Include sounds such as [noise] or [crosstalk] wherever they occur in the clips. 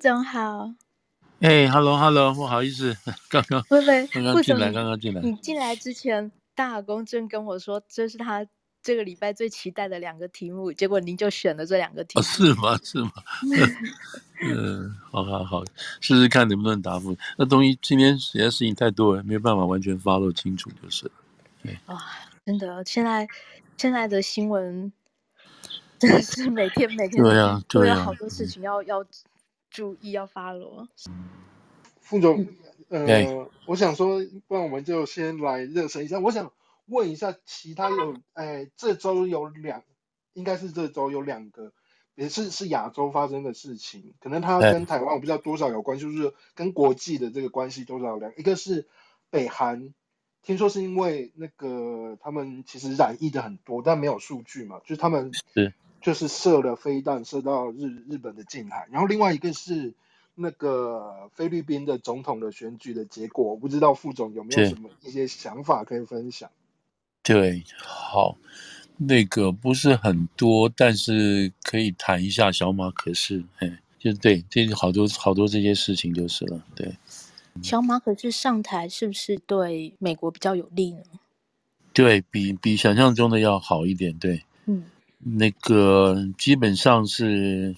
副总好。哎，Hello，Hello，不好意思，[laughs] 刚刚不不，刚刚进来，刚刚进来。你进来之前，大耳公正跟我说，这是他这个礼拜最期待的两个题目，结果您就选了这两个题目。哦，是吗？是吗？[laughs] 嗯，好好好，试试看能不能答复。那东西今天实在事情太多了，没有办法完全 follow 清楚，就是了。对。哇，真的，现在现在的新闻真的是每天每天对啊，都有好多事情要要。注意要 follow。副总，呃我想说，不然我们就先来热身一下。我想问一下，其他有，哎，这周有两，应该是这周有两个，也是是亚洲发生的事情，可能它跟台湾我不知道多少有关系，就是跟国际的这个关系多少两。一个是北韩，听说是因为那个他们其实染疫的很多，但没有数据嘛，就是他们是。就是射了飞弹，射到日日本的近海，然后另外一个是那个菲律宾的总统的选举的结果，我不知道副总有没有什么一些想法可以分享？对，好，那个不是很多，但是可以谈一下小马可是，哎，就对，这好多好多这些事情就是了，对。小马可是上台是不是对美国比较有利呢？对，比比想象中的要好一点，对，嗯。那个基本上是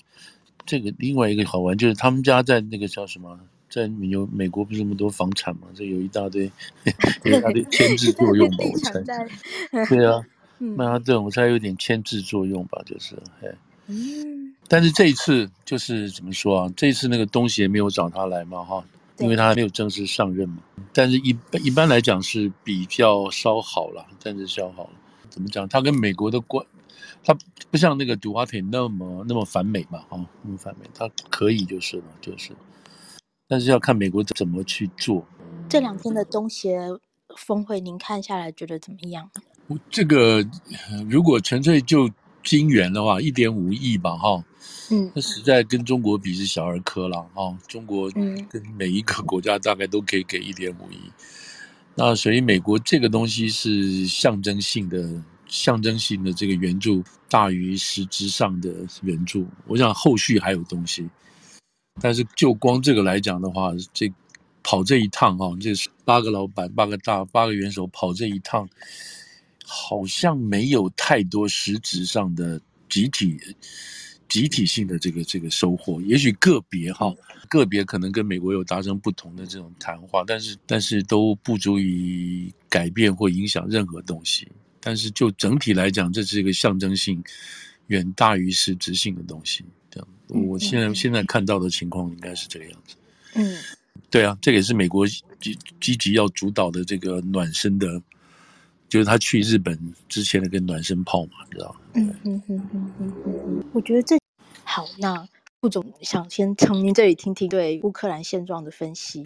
这个另外一个好玩，就是他们家在那个叫什么，在有美国不是那么多房产嘛，这有一大堆，[laughs] 有一大堆牵制作用吧，我猜。对啊，[laughs] 曼哈顿我猜有点牵制作用吧，就是，嗯。但是这一次就是怎么说啊？这一次那个东西也没有找他来嘛，哈，因为他还没有正式上任嘛。但是一般一般来讲是比较稍好了，但是稍好了。怎么讲？他跟美国的关。他不像那个杜华特那么那么反美嘛，哈，那么反美，他可以就是了，就是，但是要看美国怎么去做。这两天的东协峰会，您看下来觉得怎么样？这个如果纯粹就金元的话，一点五亿吧，哈，嗯，那实在跟中国比是小儿科了，哈，中国跟每一个国家大概都可以给一点五亿，那所以美国这个东西是象征性的。象征性的这个援助大于实质上的援助，我想后续还有东西，但是就光这个来讲的话，这跑这一趟哈，这八个老板、八个大、八个元首跑这一趟，好像没有太多实质上的集体、集体性的这个这个收获。也许个别哈，个别可能跟美国有达成不同的这种谈话，但是但是都不足以改变或影响任何东西。但是就整体来讲，这是一个象征性远大于实质性的东西。这样，我现在现在看到的情况应该是这个样子。嗯，对啊，这个也是美国积积极要主导的这个暖身的，就是他去日本之前的个暖身炮嘛，你知道？嗯嗯嗯嗯嗯嗯，我觉得这好那。副总想先从您这里听听对乌克兰现状的分析，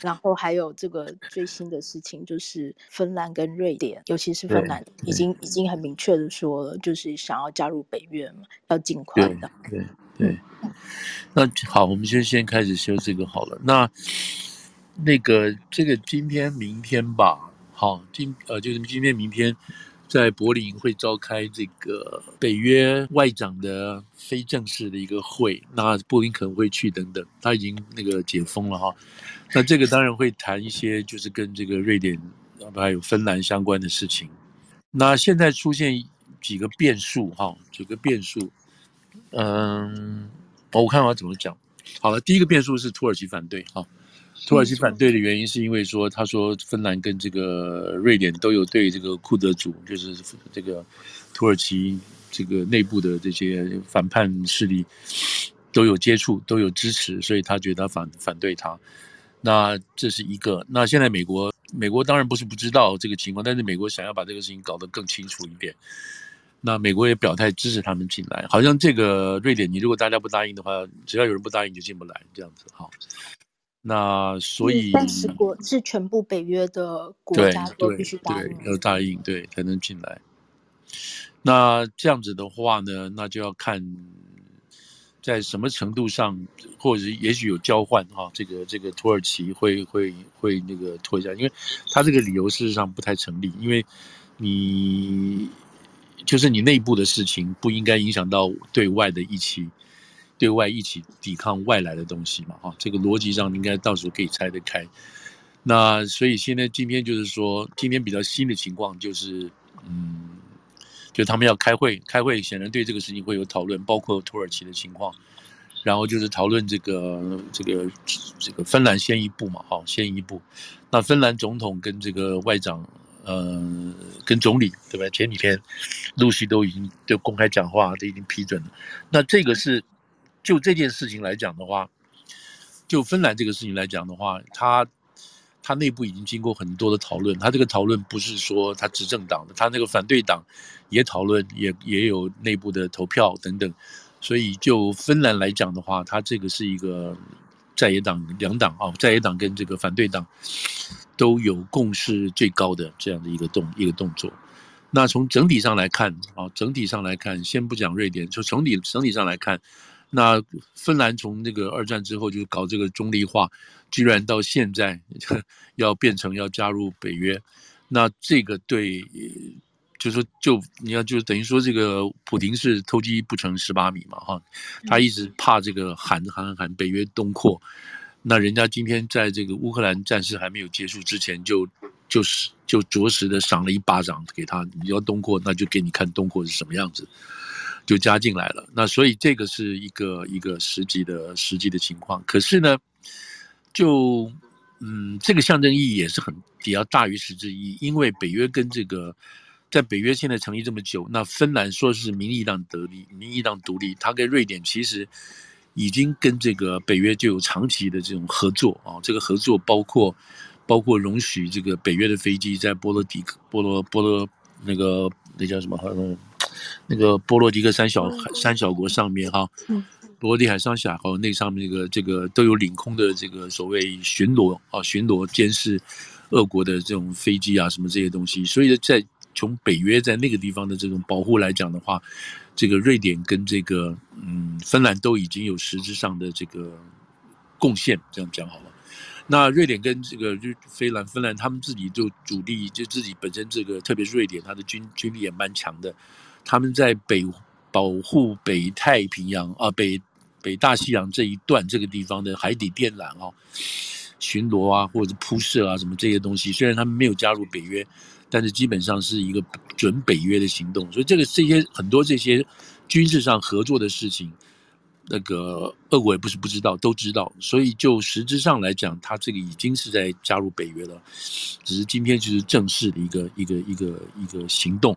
然后还有这个最新的事情，就是芬兰跟瑞典，尤其是芬兰已经已经很明确的说了，就是想要加入北约嘛，要尽快的。对对对，那好，我们就先开始修这个好了。那那个这个今天明天吧，好，今呃就是今天明天。在柏林会召开这个北约外长的非正式的一个会，那布林肯会去等等，他已经那个解封了哈。那这个当然会谈一些就是跟这个瑞典还有芬兰相关的事情。那现在出现几个变数哈，几个变数。嗯，我看我要怎么讲。好了，第一个变数是土耳其反对哈。土耳其反对的原因是因为说，他说芬兰跟这个瑞典都有对这个库德族，就是这个土耳其这个内部的这些反叛势力都有接触，都有支持，所以他觉得他反反对他。那这是一个。那现在美国，美国当然不是不知道这个情况，但是美国想要把这个事情搞得更清楚一点。那美国也表态支持他们进来，好像这个瑞典，你如果大家不答应的话，只要有人不答应就进不来，这样子哈。那所以，三十国是全部北约的国家都必须答应，要答应对才能进来。那这样子的话呢，那就要看在什么程度上，或者是也许有交换哈，这个这个土耳其会会会那个拖一下，因为他这个理由事实上不太成立，因为你就是你内部的事情不应该影响到对外的一起。对外一起抵抗外来的东西嘛，哈，这个逻辑上应该到时候可以拆得开。那所以现在今天就是说，今天比较新的情况就是，嗯，就他们要开会，开会显然对这个事情会有讨论，包括土耳其的情况，然后就是讨论这个这个这个芬兰先一步嘛，哈，先一步。那芬兰总统跟这个外长，呃，跟总理对吧？前几天陆续都已经就公开讲话，都已经批准了。那这个是就这件事情来讲的话，就芬兰这个事情来讲的话，他。他内部已经经过很多的讨论，他这个讨论不是说他执政党的，他那个反对党也讨论，也也有内部的投票等等，所以就芬兰来讲的话，他这个是一个在野党两党啊，在野党跟这个反对党都有共识最高的这样的一个动一个动作。那从整体上来看啊，整体上来看，先不讲瑞典，就从整体整体上来看。那芬兰从那个二战之后就搞这个中立化，居然到现在 [laughs] 要变成要加入北约，那这个对，就是说就你要就等于说这个普丁是偷鸡不成蚀把米嘛哈，他一直怕这个喊喊喊北约东扩，那人家今天在这个乌克兰战事还没有结束之前就就是就着实的赏了一巴掌给他，你要东扩那就给你看东扩是什么样子。就加进来了，那所以这个是一个一个实际的实际的情况。可是呢，就嗯，这个象征意义也是很比较大于实质意义，因为北约跟这个在北约现在成立这么久，那芬兰说是民意党得利，民意党独立，它跟瑞典其实已经跟这个北约就有长期的这种合作啊，这个合作包括包括容许这个北约的飞机在波罗的克波罗波罗那个那叫什么。那个波罗的克三小三小国上面哈，波罗的海上小国那上面那个这个都有领空的这个所谓巡逻啊，巡逻监视俄国的这种飞机啊什么这些东西，所以在从北约在那个地方的这种保护来讲的话，这个瑞典跟这个嗯芬兰都已经有实质上的这个贡献，这样讲好了。那瑞典跟这个日芬兰芬兰他们自己就主力就自己本身这个特别是瑞典，他的军军力也蛮强的。他们在北保护北太平洋啊，北北大西洋这一段这个地方的海底电缆啊，巡逻啊，或者铺设啊，什么这些东西，虽然他们没有加入北约，但是基本上是一个准北约的行动。所以这个这些很多这些军事上合作的事情，那个俄国也不是不知道，都知道。所以就实质上来讲，他这个已经是在加入北约了，只是今天就是正式的一个一个一个一个行动。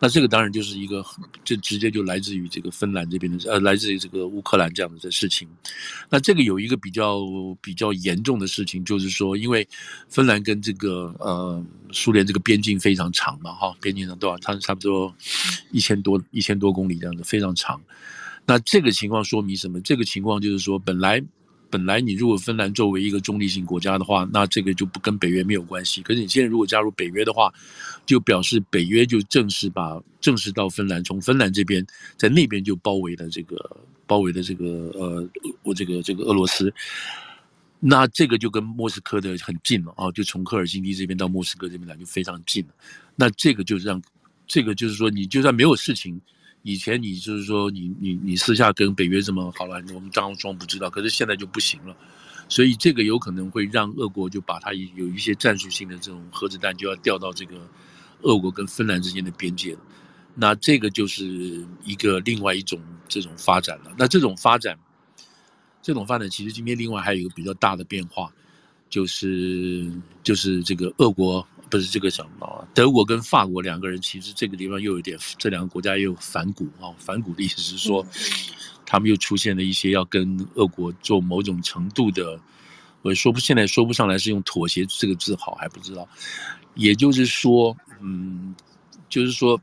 那这个当然就是一个，就直接就来自于这个芬兰这边的，呃，来自于这个乌克兰这样子的事情。那这个有一个比较比较严重的事情，就是说，因为芬兰跟这个呃苏联这个边境非常长嘛，哈，边境上多少？差差不多一千多一千多公里这样子，非常长。那这个情况说明什么？这个情况就是说，本来。本来你如果芬兰作为一个中立性国家的话，那这个就不跟北约没有关系。可是你现在如果加入北约的话，就表示北约就正式把正式到芬兰，从芬兰这边在那边就包围了这个包围的这个呃我这个这个俄罗斯。那这个就跟莫斯科的很近了啊，就从赫尔辛基这边到莫斯科这边来就非常近了。那这个就让这个就是说，你就算没有事情。以前你就是说你你你私下跟北约这么好了，我们装装不知道，可是现在就不行了，所以这个有可能会让俄国就把它有一些战术性的这种核子弹就要调到这个俄国跟芬兰之间的边界了，那这个就是一个另外一种这种发展了。那这种发展，这种发展其实今天另外还有一个比较大的变化，就是就是这个俄国。不是这个什么，德国跟法国两个人，其实这个地方又有点，这两个国家又有反骨啊。反骨的意思是说，他们又出现了一些要跟俄国做某种程度的，我说不现在说不上来是用妥协这个字好还不知道。也就是说，嗯，就是说，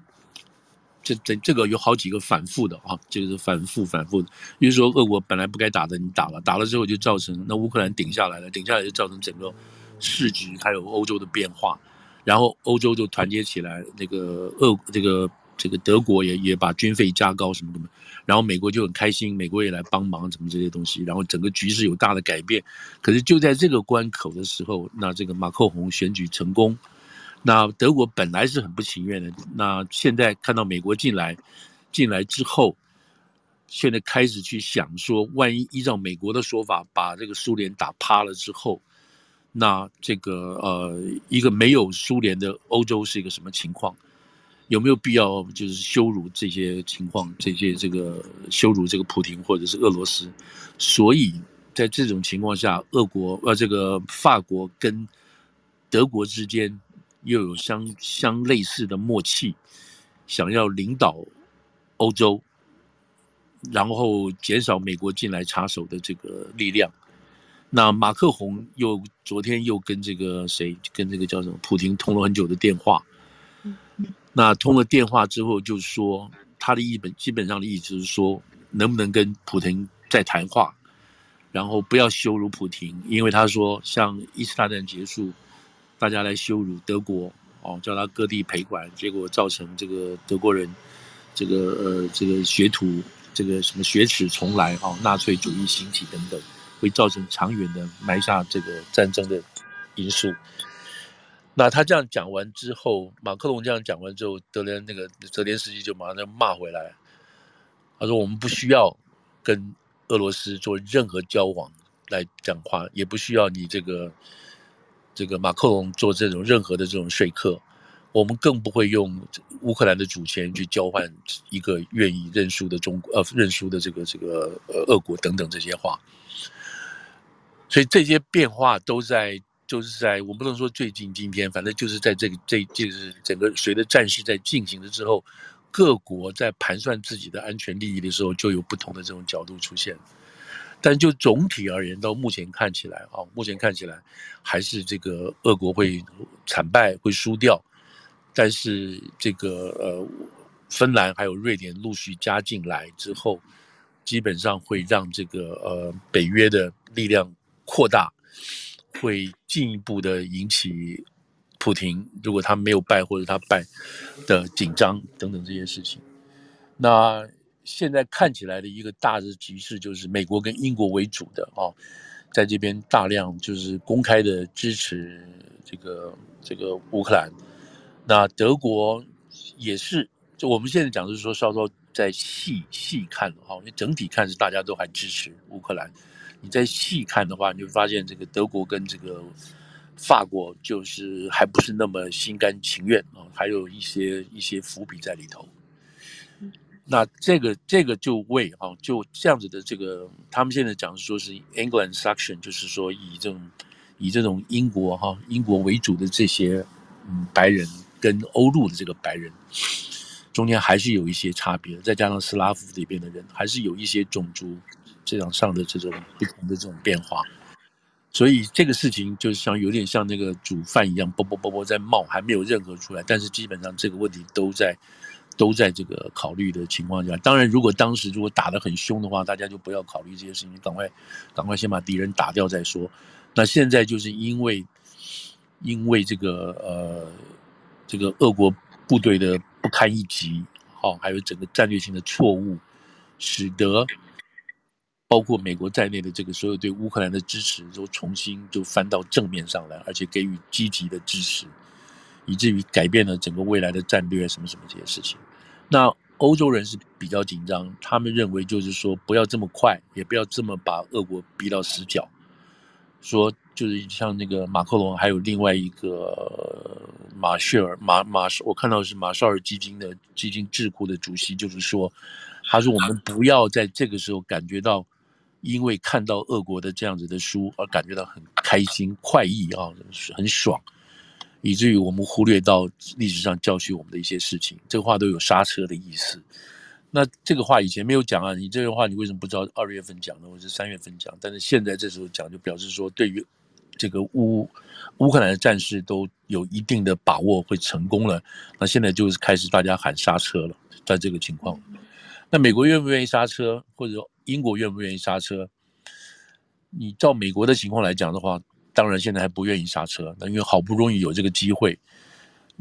这这这个有好几个反复的啊，这个是反复反复的。就是说，俄国本来不该打的，你打了，打了之后就造成那乌克兰顶下来了，顶下来就造成整个市局还有欧洲的变化。然后欧洲就团结起来，那个俄这个这个德国也也把军费加高什么什么，然后美国就很开心，美国也来帮忙什么这些东西，然后整个局势有大的改变。可是就在这个关口的时候，那这个马克宏选举成功，那德国本来是很不情愿的，那现在看到美国进来，进来之后，现在开始去想说，万一依照美国的说法，把这个苏联打趴了之后，那这个呃，一个没有苏联的欧洲是一个什么情况？有没有必要就是羞辱这些情况？这些这个羞辱这个普丁或者是俄罗斯？所以在这种情况下，俄国呃，这个法国跟德国之间又有相相类似的默契，想要领导欧洲，然后减少美国进来插手的这个力量。那马克宏又昨天又跟这个谁，跟这个叫什么普丁通了很久的电话。那通了电话之后，就说他的意本基本上的意思是说，能不能跟普丁再谈话，然后不要羞辱普丁，因为他说像一次大战结束，大家来羞辱德国哦，叫他割地赔款，结果造成这个德国人这个呃这个学徒这个什么雪耻重来哦，纳粹主义兴起等等。会造成长远的埋下这个战争的因素。那他这样讲完之后，马克龙这样讲完之后，德连那个泽连斯基就马上骂回来，他说：“我们不需要跟俄罗斯做任何交往来讲话，也不需要你这个这个马克龙做这种任何的这种说客，我们更不会用乌克兰的主权去交换一个愿意认输的中国呃认输的这个这个呃俄国等等这些话。”所以这些变化都在，就是在我不能说最近今天，反正就是在这个这就是整个随着战事在进行了之后，各国在盘算自己的安全利益的时候，就有不同的这种角度出现。但就总体而言，到目前看起来啊，目前看起来还是这个俄国会惨败，会输掉。但是这个呃，芬兰还有瑞典陆续加进来之后，基本上会让这个呃北约的力量。扩大会进一步的引起普丁，如果他没有败或者他败的紧张等等这些事情。那现在看起来的一个大的局势就是美国跟英国为主的啊，在这边大量就是公开的支持这个这个乌克兰。那德国也是，就我们现在讲的是说稍稍再细细看哈，因为整体看是大家都还支持乌克兰。你再细看的话，你就发现这个德国跟这个法国就是还不是那么心甘情愿啊，还有一些一些伏笔在里头。那这个这个就为啊，就这样子的这个，他们现在讲说是 England section，就是说以这种以这种英国哈英国为主的这些嗯白人跟欧陆的这个白人，中间还是有一些差别，再加上斯拉夫这边的人，还是有一些种族。这样上的这种不同的这种变化，所以这个事情就像有点像那个煮饭一样，啵啵啵啵在冒，还没有任何出来。但是基本上这个问题都在都在这个考虑的情况下。当然，如果当时如果打得很凶的话，大家就不要考虑这些事情，赶快赶快先把敌人打掉再说。那现在就是因为因为这个呃这个俄国部队的不堪一击，好，还有整个战略性的错误，使得。包括美国在内的这个所有对乌克兰的支持都重新就翻到正面上来，而且给予积极的支持，以至于改变了整个未来的战略什么什么这些事情。那欧洲人是比较紧张，他们认为就是说不要这么快，也不要这么把俄国逼到死角。说就是像那个马克龙，还有另外一个马歇尔马马，我看到是马绍尔基金的基金智库的主席，就是说，他说我们不要在这个时候感觉到。因为看到俄国的这样子的书而感觉到很开心快意啊，很爽，以至于我们忽略到历史上教训我们的一些事情。这个话都有刹车的意思。那这个话以前没有讲啊，你这个话你为什么不知道二月份讲呢？或者三月份讲？但是现在这时候讲，就表示说对于这个乌乌克兰的战事都有一定的把握会成功了。那现在就是开始大家喊刹车了，在这个情况。那美国愿不愿意刹车，或者说英国愿不愿意刹车？你照美国的情况来讲的话，当然现在还不愿意刹车。那因为好不容易有这个机会，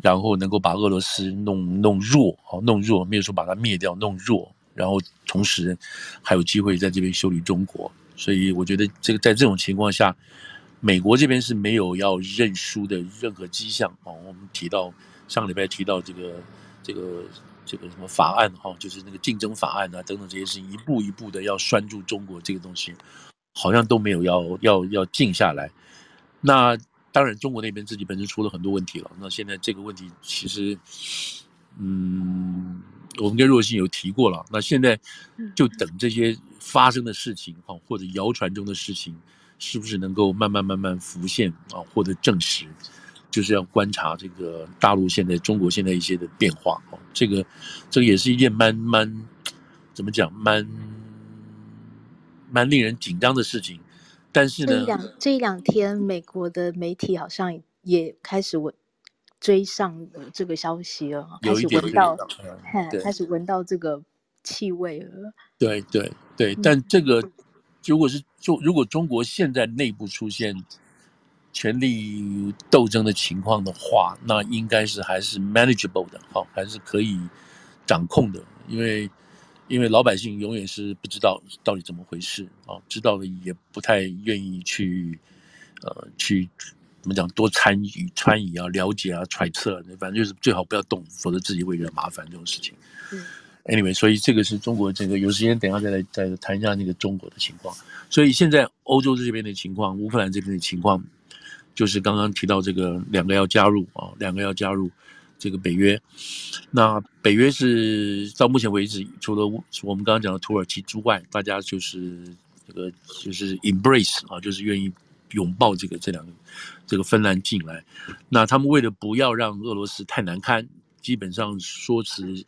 然后能够把俄罗斯弄弄弱，好弄弱，没有说把它灭掉，弄弱，然后同时还有机会在这边修理中国。所以我觉得这个在这种情况下，美国这边是没有要认输的任何迹象啊。我们提到上个礼拜提到这个这个。这个什么法案哈，就是那个竞争法案啊等等这些事情，一步一步的要拴住中国这个东西，好像都没有要要要静下来。那当然，中国那边自己本身出了很多问题了。那现在这个问题其实，嗯，我们跟若星有提过了。那现在就等这些发生的事情哈，或者谣传中的事情，是不是能够慢慢慢慢浮现啊，获得证实？就是要观察这个大陆现在、中国现在一些的变化哦，这个这个也是一件蛮蛮怎么讲，蛮蛮令人紧张的事情。但是呢，这两这一两天，美国的媒体好像也开始闻追上这个消息了，开始闻到，开始闻到这个气味了。对对对，但这个如果是中，如果中国现在内部出现。权力斗争的情况的话，那应该是还是 manageable 的，好，还是可以掌控的。因为，因为老百姓永远是不知道到底怎么回事啊，知道了也不太愿意去，呃，去怎么讲多参与、参与啊、了解啊、揣测，反正就是最好不要动，否则自己会惹麻烦这种事情。嗯，anyway，所以这个是中国这个有时间等一下再来再谈一下那个中国的情况。所以现在欧洲这边的情况，乌克兰这边的情况。就是刚刚提到这个两个要加入啊，两个要加入这个北约。那北约是到目前为止，除了我们刚刚讲的土耳其之外，大家就是这个就是 embrace 啊，就是愿意拥抱这个这两个这个芬兰进来。那他们为了不要让俄罗斯太难堪，基本上说辞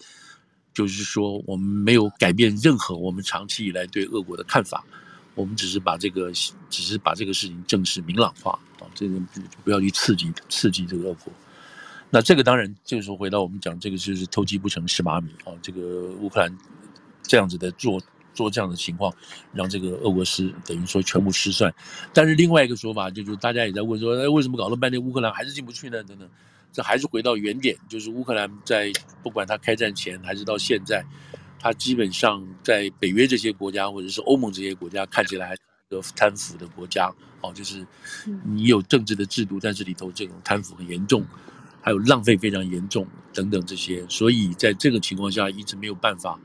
就是说，我们没有改变任何我们长期以来对俄国的看法。我们只是把这个，只是把这个事情正式明朗化啊，这个不要去刺激刺激这个俄国。那这个当然就是说，回到我们讲这个就是偷鸡不成蚀把米啊，这个乌克兰这样子的做做这样的情况，让这个俄罗斯等于说全部失算。但是另外一个说法就是，大家也在问说，哎，为什么搞了半天乌克兰还是进不去呢？等等，这还是回到原点，就是乌克兰在不管他开战前还是到现在。他基本上在北约这些国家，或者是欧盟这些国家，看起来还是一个贪腐的国家。哦，就是你有政治的制度，但是里头这种贪腐很严重，还有浪费非常严重等等这些。所以在这个情况下，一直没有办法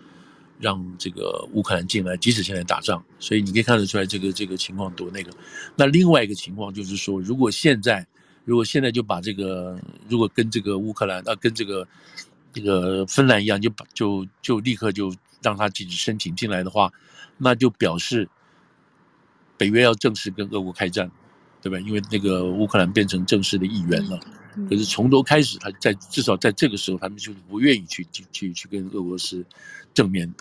让这个乌克兰进来，即使现在打仗。所以你可以看得出来，这个这个情况多那个。那另外一个情况就是说，如果现在如果现在就把这个，如果跟这个乌克兰啊，跟这个。这个芬兰一样，就就就立刻就让他进去申请进来的话，那就表示北约要正式跟俄国开战，对吧？因为那个乌克兰变成正式的一员了。可是从头开始，他在至少在这个时候，他们就是不愿意去去去去跟俄罗斯正面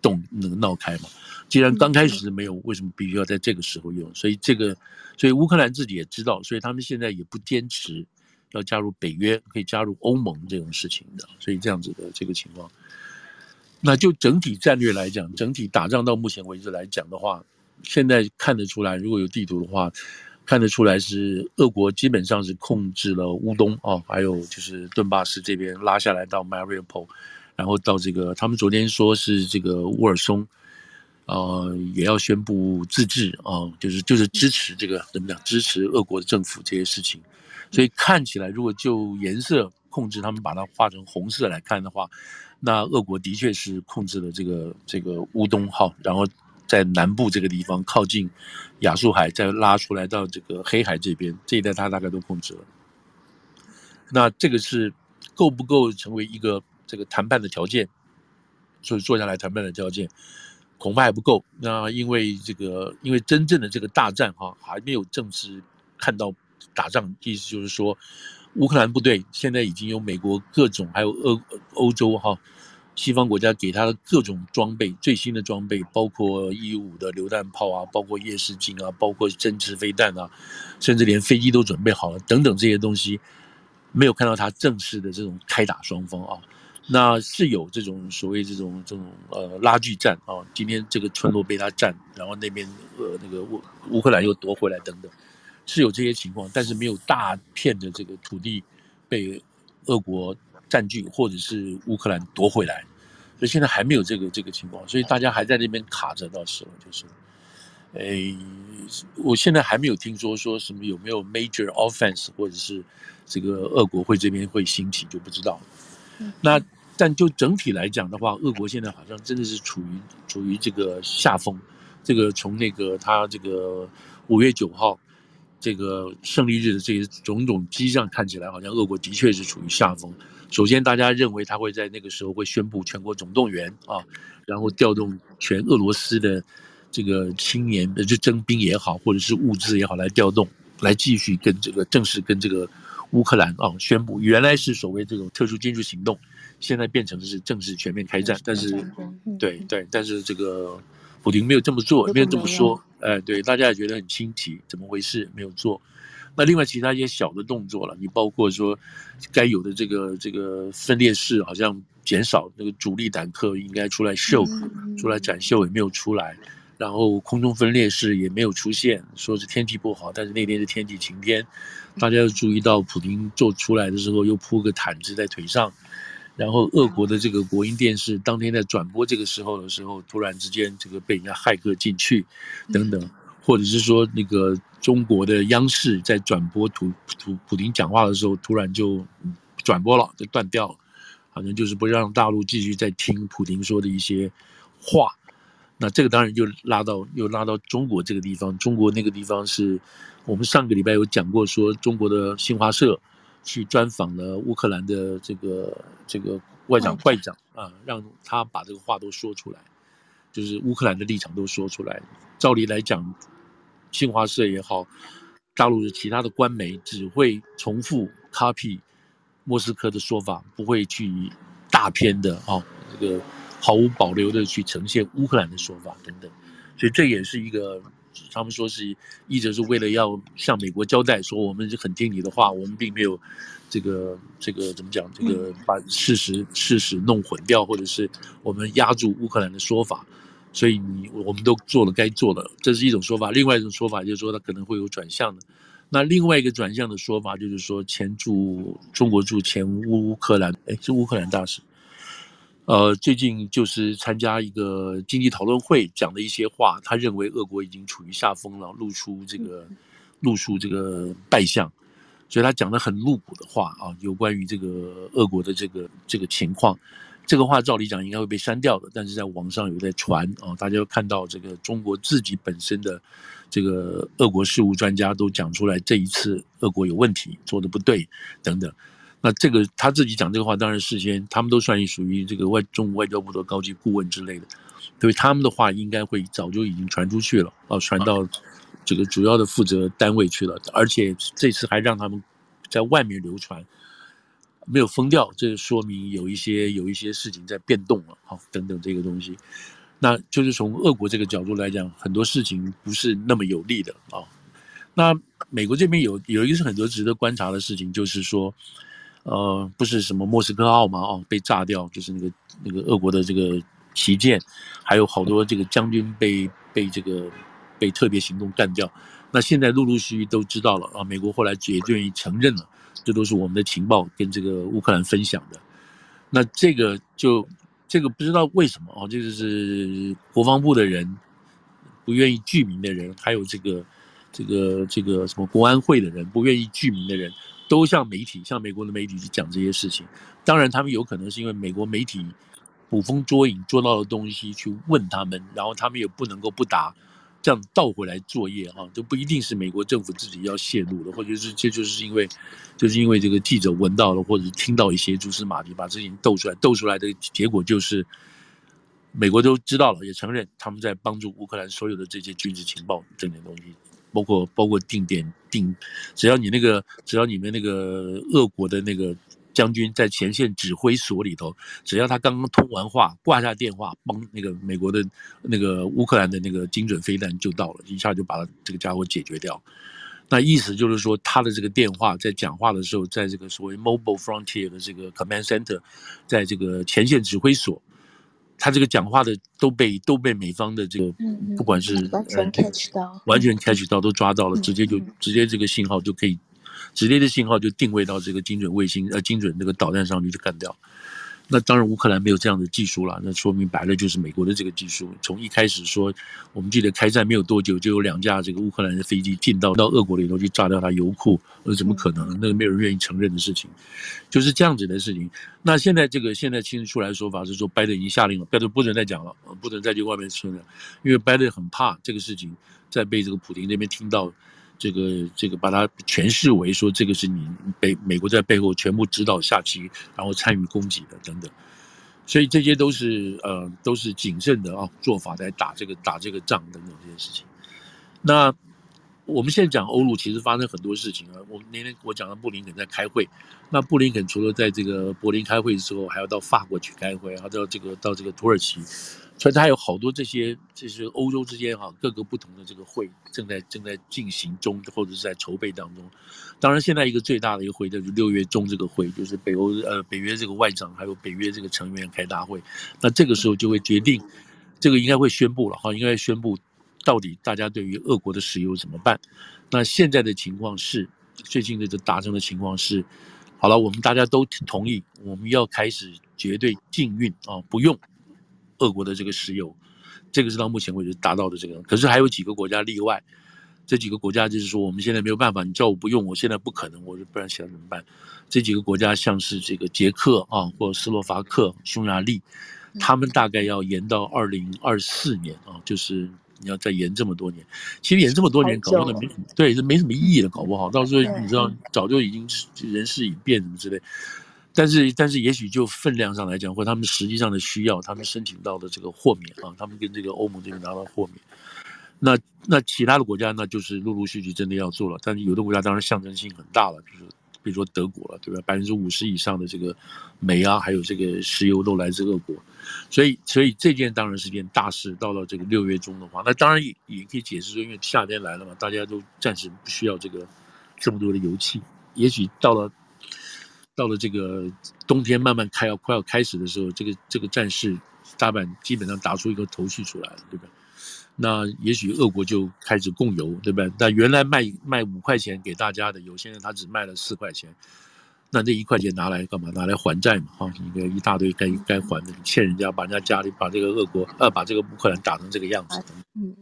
动那个闹开嘛。既然刚开始是没有，为什么必须要在这个时候用？所以这个，所以乌克兰自己也知道，所以他们现在也不坚持。要加入北约，可以加入欧盟这种事情的，所以这样子的这个情况，那就整体战略来讲，整体打仗到目前为止来讲的话，现在看得出来，如果有地图的话，看得出来是俄国基本上是控制了乌东啊，还有就是顿巴斯这边拉下来到 Mariupol，然后到这个他们昨天说是这个乌尔松，呃，也要宣布自治啊，就是就是支持这个怎么讲，支持俄国的政府这些事情。所以看起来，如果就颜色控制，他们把它画成红色来看的话，那俄国的确是控制了这个这个乌东号，然后在南部这个地方靠近亚速海，再拉出来到这个黑海这边这一带，他大概都控制了。那这个是够不够成为一个这个谈判的条件？所以坐下来谈判的条件恐怕还不够。那因为这个，因为真正的这个大战哈，还没有正式看到。打仗意思就是说，乌克兰部队现在已经有美国各种，还有欧欧洲哈西方国家给他的各种装备，最新的装备，包括一五的榴弹炮啊，包括夜视镜啊，包括针刺飞弹啊，甚至连飞机都准备好了，等等这些东西，没有看到他正式的这种开打双方啊，那是有这种所谓这种这种呃拉锯战啊，今天这个村落被他占，然后那边呃那个乌乌克兰又夺回来等等。是有这些情况，但是没有大片的这个土地被俄国占据，或者是乌克兰夺回来，所以现在还没有这个这个情况，所以大家还在那边卡着。到时候就是，诶，我现在还没有听说说什么有没有 major offense，或者是这个俄国会这边会兴起，就不知道。那但就整体来讲的话，俄国现在好像真的是处于处于这个下风。这个从那个他这个五月九号这个胜利日的这些种种迹象看起来，好像俄国的确是处于下风。首先，大家认为他会在那个时候会宣布全国总动员啊，然后调动全俄罗斯的这个青年，就征兵也好，或者是物资也好来调动，来继续跟这个正式跟这个乌克兰啊宣布，原来是所谓这种特殊军事行动。现在变成的是正式全面开战，但是，对对，但是这个普京没有这么做，没有这么说，哎，对，大家也觉得很新奇，怎么回事？没有做。那另外其他一些小的动作了，你包括说该有的这个这个分裂式好像减少，那个主力坦克应该出来秀，出来展秀也没有出来，然后空中分裂式也没有出现，说是天气不好，但是那天是天气晴天，大家要注意到普京做出来的时候又铺个毯子在腿上。然后，俄国的这个国营电视当天在转播这个时候的时候，突然之间这个被人家骇客进去，等等，或者是说那个中国的央视在转播普普普丁讲话的时候，突然就转播了，就断掉了，好像就是不让大陆继续在听普丁说的一些话。那这个当然就拉到又拉到中国这个地方，中国那个地方是我们上个礼拜有讲过，说中国的新华社。去专访了乌克兰的这个这个外长外长啊，让他把这个话都说出来，就是乌克兰的立场都说出来。照理来讲，新华社也好，大陆的其他的官媒只会重复 copy 莫斯科的说法，不会去大片的啊这个毫无保留的去呈现乌克兰的说法等等。所以这也是一个。他们说是，一直是为了要向美国交代，说我们是很听你的话，我们并没有这个这个怎么讲，这个把事实事实弄混掉，或者是我们压住乌克兰的说法，所以你我们都做了该做的，这是一种说法。另外一种说法就是说，他可能会有转向的。那另外一个转向的说法就是说，前驻中国驻前乌克兰，哎，是乌克兰大使。呃，最近就是参加一个经济讨论会，讲的一些话，他认为俄国已经处于下风了，露出这个露出这个败相，所以他讲的很露骨的话啊，有关于这个俄国的这个这个情况，这个话照理讲应该会被删掉的，但是在网上有在传啊，大家都看到这个中国自己本身的这个俄国事务专家都讲出来，这一次俄国有问题，做的不对等等。那这个他自己讲这个话，当然事先他们都算属于这个外中国外交部的高级顾问之类的，所以他们的话应该会早就已经传出去了，啊，传到这个主要的负责单位去了，而且这次还让他们在外面流传，没有封掉，这说明有一些有一些事情在变动了，好，等等这个东西，那就是从俄国这个角度来讲，很多事情不是那么有利的啊。那美国这边有有一个是很多值得观察的事情，就是说。呃，不是什么莫斯科号吗？哦，被炸掉，就是那个那个俄国的这个旗舰，还有好多这个将军被被这个被特别行动干掉。那现在陆陆续续都知道了啊，美国后来也愿意承认了，这都是我们的情报跟这个乌克兰分享的。那这个就这个不知道为什么哦，这个是国防部的人不愿意具名的人，还有这个这个这个什么国安会的人不愿意具名的人。都向媒体，向美国的媒体去讲这些事情。当然，他们有可能是因为美国媒体捕风捉影，捉到的东西去问他们，然后他们也不能够不答，这样倒回来作业哈，就不一定是美国政府自己要泄露的，或者是这就是因为，就是因为这个记者闻到了，或者听到一些蛛丝马迹，把事情斗出来，斗出来的结果就是，美国都知道了，也承认他们在帮助乌克兰所有的这些军事情报这点东西。包括包括定点定，只要你那个只要你们那个俄国的那个将军在前线指挥所里头，只要他刚刚通完话挂下电话，帮那个美国的那个乌克兰的那个精准飞弹就到了，一下就把这个家伙解决掉。那意思就是说，他的这个电话在讲话的时候，在这个所谓 Mobile Frontier 的这个 Command Center，在这个前线指挥所。他这个讲话的都被都被美方的这个，不管是完全 catch 到，完全 catch 到都抓到了，直接就直接这个信号就可以，直接的信号就定位到这个精准卫星呃精准这个导弹上去就干掉。那当然，乌克兰没有这样的技术了。那说明白了，就是美国的这个技术。从一开始说，我们记得开战没有多久，就有两架这个乌克兰的飞机进到到俄国里头去炸掉它油库，那怎么可能？那个没有人愿意承认的事情，就是这样子的事情。那现在这个现在亲自出来说法是说，拜登已经下令了，拜登不准再讲了，不准再去外面说了，因为拜登很怕这个事情再被这个普京那边听到。这个这个把它诠释为说，这个是你北美国在背后全部指导下棋，然后参与攻击的等等，所以这些都是呃都是谨慎的啊做法来打这个打这个仗等等这些事情。那我们现在讲欧陆，其实发生很多事情啊。我那天我讲到布林肯在开会，那布林肯除了在这个柏林开会之后，还要到法国去开会，还要到这个到这个土耳其。所以它有好多这些，这些欧洲之间哈，各个不同的这个会正在正在进行中，或者是在筹备当中。当然，现在一个最大的一个会就是六月中这个会，就是北欧呃北约这个外长还有北约这个成员开大会。那这个时候就会决定，这个应该会宣布了哈，应该宣布到底大家对于俄国的石油怎么办。那现在的情况是，最近的这达成的情况是，好了，我们大家都同意，我们要开始绝对禁运啊，不用。俄国的这个石油，这个是到目前为止达到的这个，可是还有几个国家例外，这几个国家就是说我们现在没有办法，你叫我不用，我现在不可能，我就不然想怎么办？这几个国家像是这个捷克啊，或斯洛伐克、匈牙利，他们大概要延到二零二四年啊，就是你要再延这么多年，其实延这么多年搞不好没对，是没什么意义了，搞不好到时候你知道早就已经人事已变什么之类。但是，但是，也许就分量上来讲，或他们实际上的需要，他们申请到的这个豁免啊，他们跟这个欧盟这边拿到豁免，那那其他的国家那就是陆陆续续真的要做了。但是有的国家当然象征性很大了，比如说比如说德国了，对吧？百分之五十以上的这个煤啊，还有这个石油都来自俄国，所以所以这件当然是件大事。到了这个六月中的话，那当然也也可以解释说，因为夏天来了嘛，大家都暂时不需要这个这么多的油气，也许到了。到了这个冬天慢慢开要快要开始的时候，这个这个战事大阪基本上打出一个头绪出来了，对吧？那也许俄国就开始供油，对吧？那原来卖卖五块钱给大家的油，现在他只卖了四块钱，那这一块钱拿来干嘛？拿来还债嘛？哈，一个一大堆该该还的，你欠人家，把人家家里把这个俄国呃把这个乌克兰打成这个样子，嗯，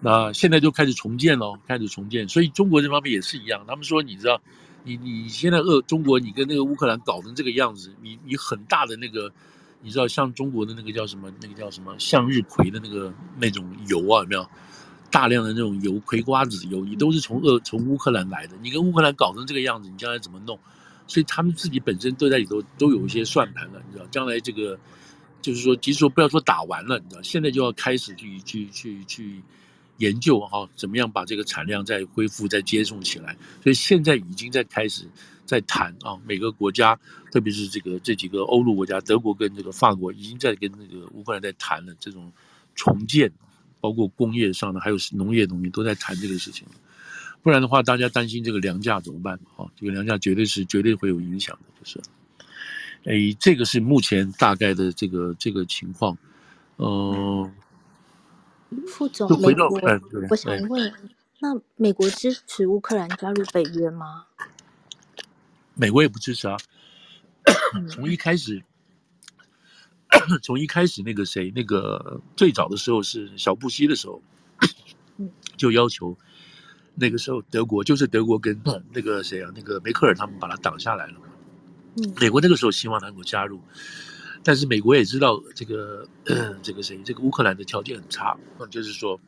那现在就开始重建喽，开始重建，所以中国这方面也是一样，他们说你知道。你你现在俄中国，你跟那个乌克兰搞成这个样子，你你很大的那个，你知道像中国的那个叫什么？那个叫什么向日葵的那个那种油啊，有没有？大量的那种油，葵瓜子油，你都是从俄从乌克兰来的。你跟乌克兰搞成这个样子，你将来怎么弄？所以他们自己本身都在里头都有一些算盘了，你知道，将来这个就是说，即使说不要说打完了，你知道，现在就要开始去去去去。研究哈，怎么样把这个产量再恢复、再接送起来？所以现在已经在开始在谈啊，每个国家，特别是这个这几个欧陆国家，德国跟这个法国，已经在跟那个乌克兰在谈了这种重建，包括工业上的，还有农业农民都在谈这个事情。不然的话，大家担心这个粮价怎么办？哈，这个粮价绝对是绝对会有影响的，就是。哎，这个是目前大概的这个这个情况，嗯、副总，美国，我想问，那美国支持乌克兰加入北约吗？美国也不支持啊。从一开始，从一开始那个谁，那个最早的时候是小布希的时候，就要求那个时候德国就是德国跟那个谁啊，那个梅克尔他们把他挡下来了嘛。美国那个时候希望他能够加入。但是美国也知道这个，[clears throat] 这个谁，这个乌克兰的条件很差，就是说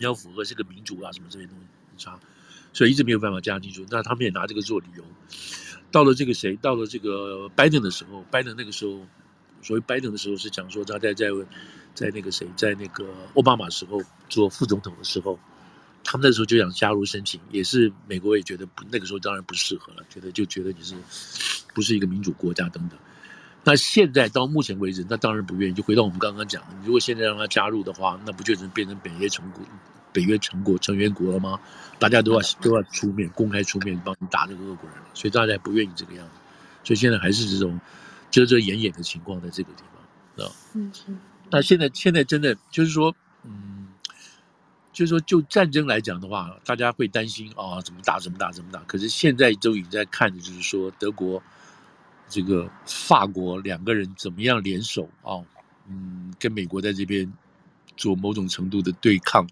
要符合这个民主啊什么这些东西很差，所以一直没有办法加进去。那他们也拿这个做理由。到了这个谁，到了这个拜登的时候，拜登那个时候，所谓拜登的时候是讲说他在在在那个谁，在那个奥巴马时候做副总统的时候，他们那时候就想加入申请，也是美国也觉得不，那个时候当然不适合了，觉得就觉得你是不是一个民主国家等等。那现在到目前为止，那当然不愿意。就回到我们刚刚讲的，如果现在让他加入的话，那不就能变成北约成国、北约成国成员国了吗？大家都要都要出面，公开出面帮你打这个俄国人了，所以大家不愿意这个样子。所以现在还是这种遮遮掩掩的情况，在这个地方，啊，嗯嗯。那现在现在真的就是说，嗯，就是说就战争来讲的话，大家会担心啊，怎么打怎么打怎么打。可是现在都已经在看的就是说德国。这个法国两个人怎么样联手啊，嗯，跟美国在这边做某种程度的对抗。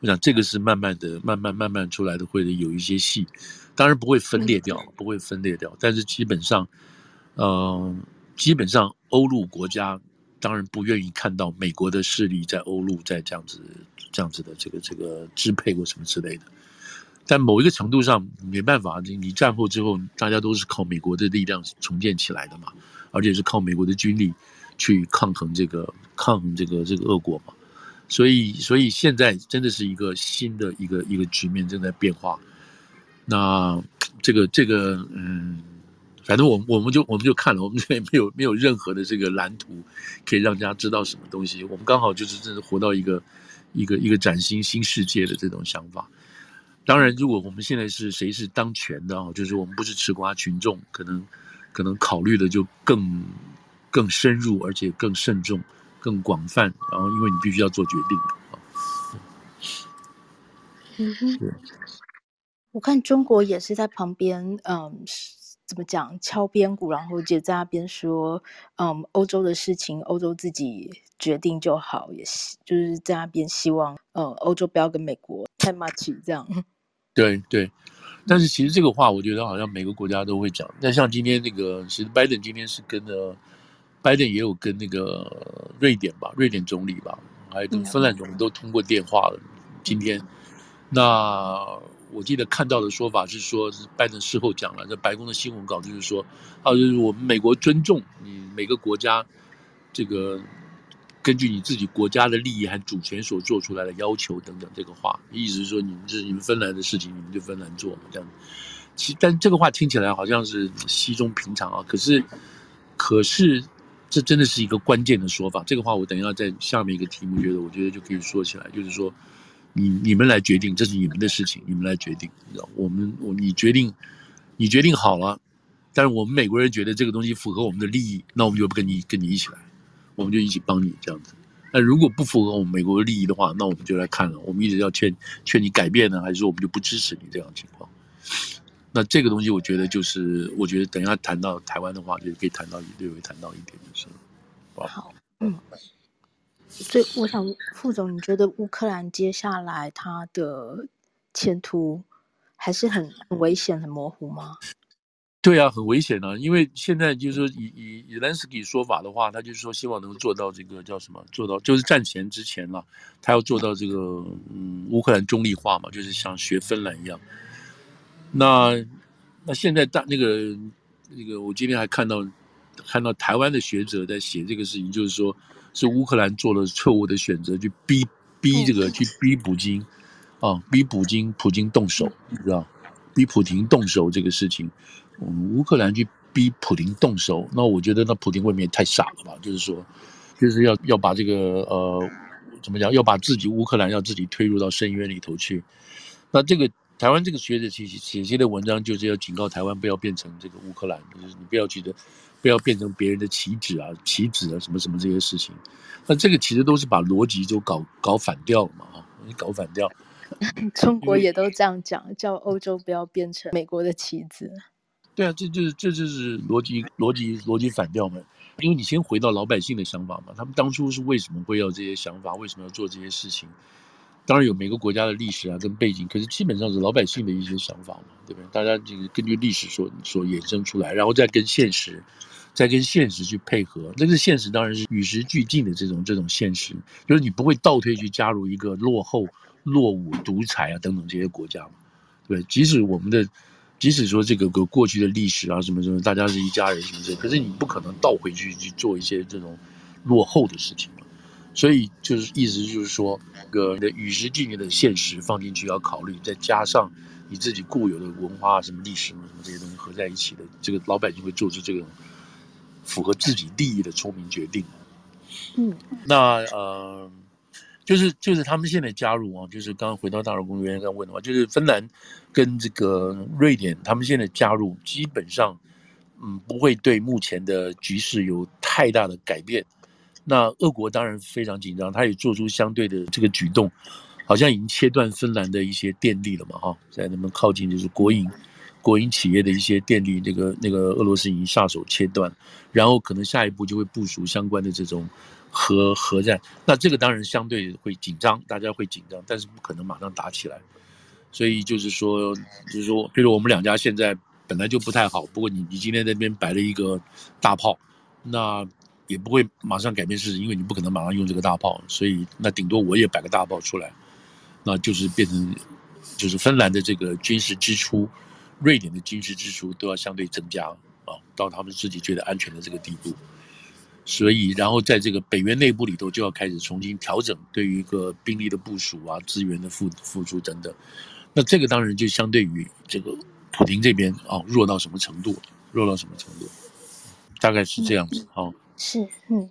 我想这个是慢慢的、慢慢、慢慢出来的，会有一些戏，当然不会分裂掉，不会分裂掉，但是基本上，嗯、呃，基本上欧陆国家当然不愿意看到美国的势力在欧陆在这样子、这样子的这个这个支配或什么之类的。但某一个程度上没办法，你战后之后，大家都是靠美国的力量重建起来的嘛，而且是靠美国的军力去抗衡这个抗衡这个这个恶果嘛。所以，所以现在真的是一个新的一个一个局面正在变化。那这个这个，嗯，反正我我们就我们就看了，我们这边没有没有任何的这个蓝图可以让大家知道什么东西。我们刚好就是真的活到一个一个一个崭新新世界的这种想法。当然，如果我们现在是谁是当权的啊，就是我们不是吃瓜群众，可能可能考虑的就更更深入，而且更慎重。更广泛，然后因为你必须要做决定啊。嗯哼，我看中国也是在旁边，嗯，怎么讲敲边鼓，然后就在那边说，嗯，欧洲的事情欧洲自己决定就好，也是就是在那边希望，嗯，欧洲不要跟美国太 much 这样。对对，但是其实这个话，我觉得好像每个国家都会讲。但像今天那个，其实拜登今天是跟了。拜登也有跟那个瑞典吧，瑞典总理吧，还有跟芬兰总理都通过电话了。今天，那我记得看到的说法是说，是拜登事后讲了，这白宫的新闻稿就是说，啊，就是我们美国尊重你每个国家这个根据你自己国家的利益和主权所做出来的要求等等这个话，意思是说，你们这是你们芬兰的事情，你们就芬兰做嘛，这样。其但这个话听起来好像是稀松平常啊，可是，可是。这真的是一个关键的说法。这个话我等一下在下面一个题目，觉得我觉得就可以说起来，就是说，你你们来决定，这是你们的事情，你们来决定。你知道我们我你决定，你决定好了，但是我们美国人觉得这个东西符合我们的利益，那我们就不跟你跟你一起来，我们就一起帮你这样子。那如果不符合我们美国的利益的话，那我们就来看了，我们一直要劝劝你改变呢，还是说我们就不支持你这样情况？那这个东西，我觉得就是，我觉得等一下谈到台湾的话，就可以谈到略微谈到一点就是。好，嗯，所以我想，副总，你觉得乌克兰接下来它的前途还是很很危险、很模糊吗？对啊，很危险啊！因为现在就是说以，以以泽连斯基说法的话，他就是说希望能够做到这个叫什么？做到就是战前之前了，他要做到这个嗯，乌克兰中立化嘛，就是像学芬兰一样。那那现在大那个那个，我今天还看到看到台湾的学者在写这个事情，就是说是乌克兰做了错误的选择，去逼逼这个去逼普京啊，逼普京普京动手，你知道？逼普京动手这个事情，嗯，乌克兰去逼普京动手，那我觉得那普京未免也太傻了吧？就是说，就是要要把这个呃怎么讲，要把自己乌克兰要自己推入到深渊里头去，那这个。台湾这个学者写写写的文章，就是要警告台湾不要变成这个乌克兰，就是你不要觉得，不要变成别人的棋子啊、棋子啊什么什么这些事情。那这个其实都是把逻辑都搞搞反掉了嘛，啊，你搞反掉。[coughs] 中国也都这样讲，叫欧洲不要变成美国的棋子。对啊，这就是这就是逻辑逻辑逻辑反调嘛。因为你先回到老百姓的想法嘛，他们当初是为什么会要这些想法，为什么要做这些事情？当然有每个国家的历史啊跟背景，可是基本上是老百姓的一些想法嘛，对不对？大家这个根据历史所所衍生出来，然后再跟现实，再跟现实去配合。那个现实当然是与时俱进的这种这种现实，就是你不会倒退去加入一个落后、落伍、独裁啊等等这些国家嘛，对，即使我们的，即使说这个个过去的历史啊什么什么，大家是一家人什么的，可是你不可能倒回去去做一些这种落后的事情嘛。所以就是意思就是说，个的与时俱进的现实放进去要考虑，再加上你自己固有的文化啊、什么历史什么这些东西合在一起的，这个老百姓会做出这个符合自己利益的聪明决定。嗯，那呃，就是就是他们现在加入啊，就是刚刚回到大陆公原来刚问的话，就是芬兰跟这个瑞典，他们现在加入基本上嗯不会对目前的局势有太大的改变。那俄国当然非常紧张，他也做出相对的这个举动，好像已经切断芬兰的一些电力了嘛，哈，在那么靠近就是国营，国营企业的一些电力，那个那个俄罗斯已经下手切断，然后可能下一步就会部署相关的这种核核战。那这个当然相对会紧张，大家会紧张，但是不可能马上打起来。所以就是说，就是说，比如我们两家现在本来就不太好，不过你你今天那边摆了一个大炮，那也不会马上改变事实，因为你不可能马上用这个大炮，所以那顶多我也摆个大炮出来，那就是变成。就是芬兰的这个军事支出，瑞典的军事支出都要相对增加啊，到他们自己觉得安全的这个地步。所以，然后在这个北约内部里头，就要开始重新调整对于一个兵力的部署啊、资源的付付出等等。那这个当然就相对于这个普京这边啊，弱到什么程度？弱到什么程度？大概是这样子哦。是，嗯，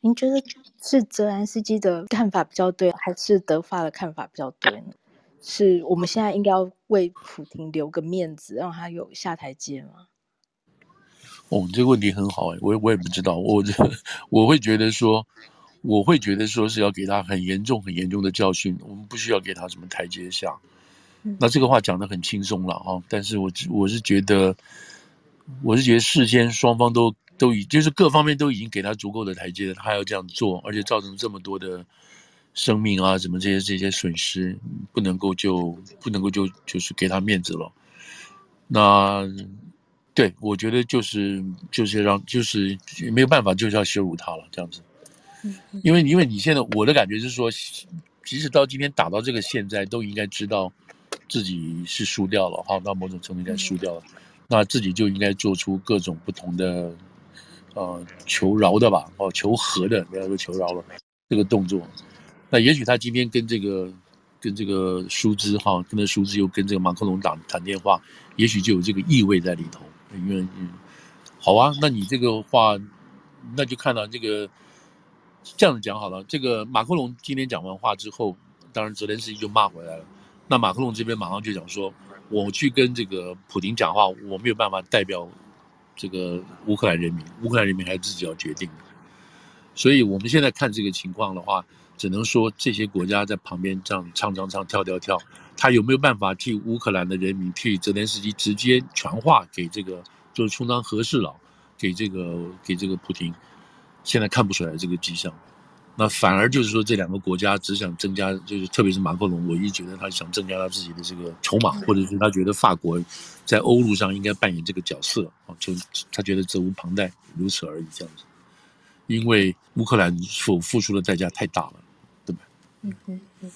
您觉得是泽兰斯基的看法比较对，还是德法的看法比较对呢？是我们现在应该要为普京留个面子，让他有下台阶吗？哦，这个问题很好哎，我我也不知道，我我会觉得说，我会觉得说是要给他很严重、很严重的教训，我们不需要给他什么台阶下。嗯、那这个话讲得很轻松了哈，但是我我是觉得，我是觉得事先双方都都已就是各方面都已经给他足够的台阶了，他还要这样做，而且造成这么多的。生命啊，什么这些这些损失，不能够就不能够就就是给他面子了。那对我觉得就是就是让就是没有办法，就是要羞辱他了这样子。因为因为你现在我的感觉是说，即使到今天打到这个现在，都应该知道自己是输掉了哈，到某种程度应该输掉了，那自己就应该做出各种不同的呃求饶的吧，哦求和的，不要说求饶了这个动作。那也许他今天跟这个跟这个舒兹哈，跟那舒兹又跟这个马克龙打谈电话，也许就有这个意味在里头。因为嗯，好啊，那你这个话，那就看到这个这样子讲好了。这个马克龙今天讲完话之后，当然泽连斯基就骂回来了。那马克龙这边马上就讲说，我去跟这个普丁讲话，我没有办法代表这个乌克兰人民，乌克兰人民还是自己要决定的。所以我们现在看这个情况的话。只能说这些国家在旁边这样唱唱唱跳跳跳，他有没有办法替乌克兰的人民、替泽连斯基直接传话给这个，就是充当和事佬，给这个给这个普京？现在看不出来这个迹象，那反而就是说这两个国家只想增加，就是特别是马克龙，我一直觉得他想增加他自己的这个筹码，或者是他觉得法国在欧陆上应该扮演这个角色啊，就他觉得责无旁贷，如此而已这样子。因为乌克兰所付出的代价太大了。嗯嗯嗯嗯。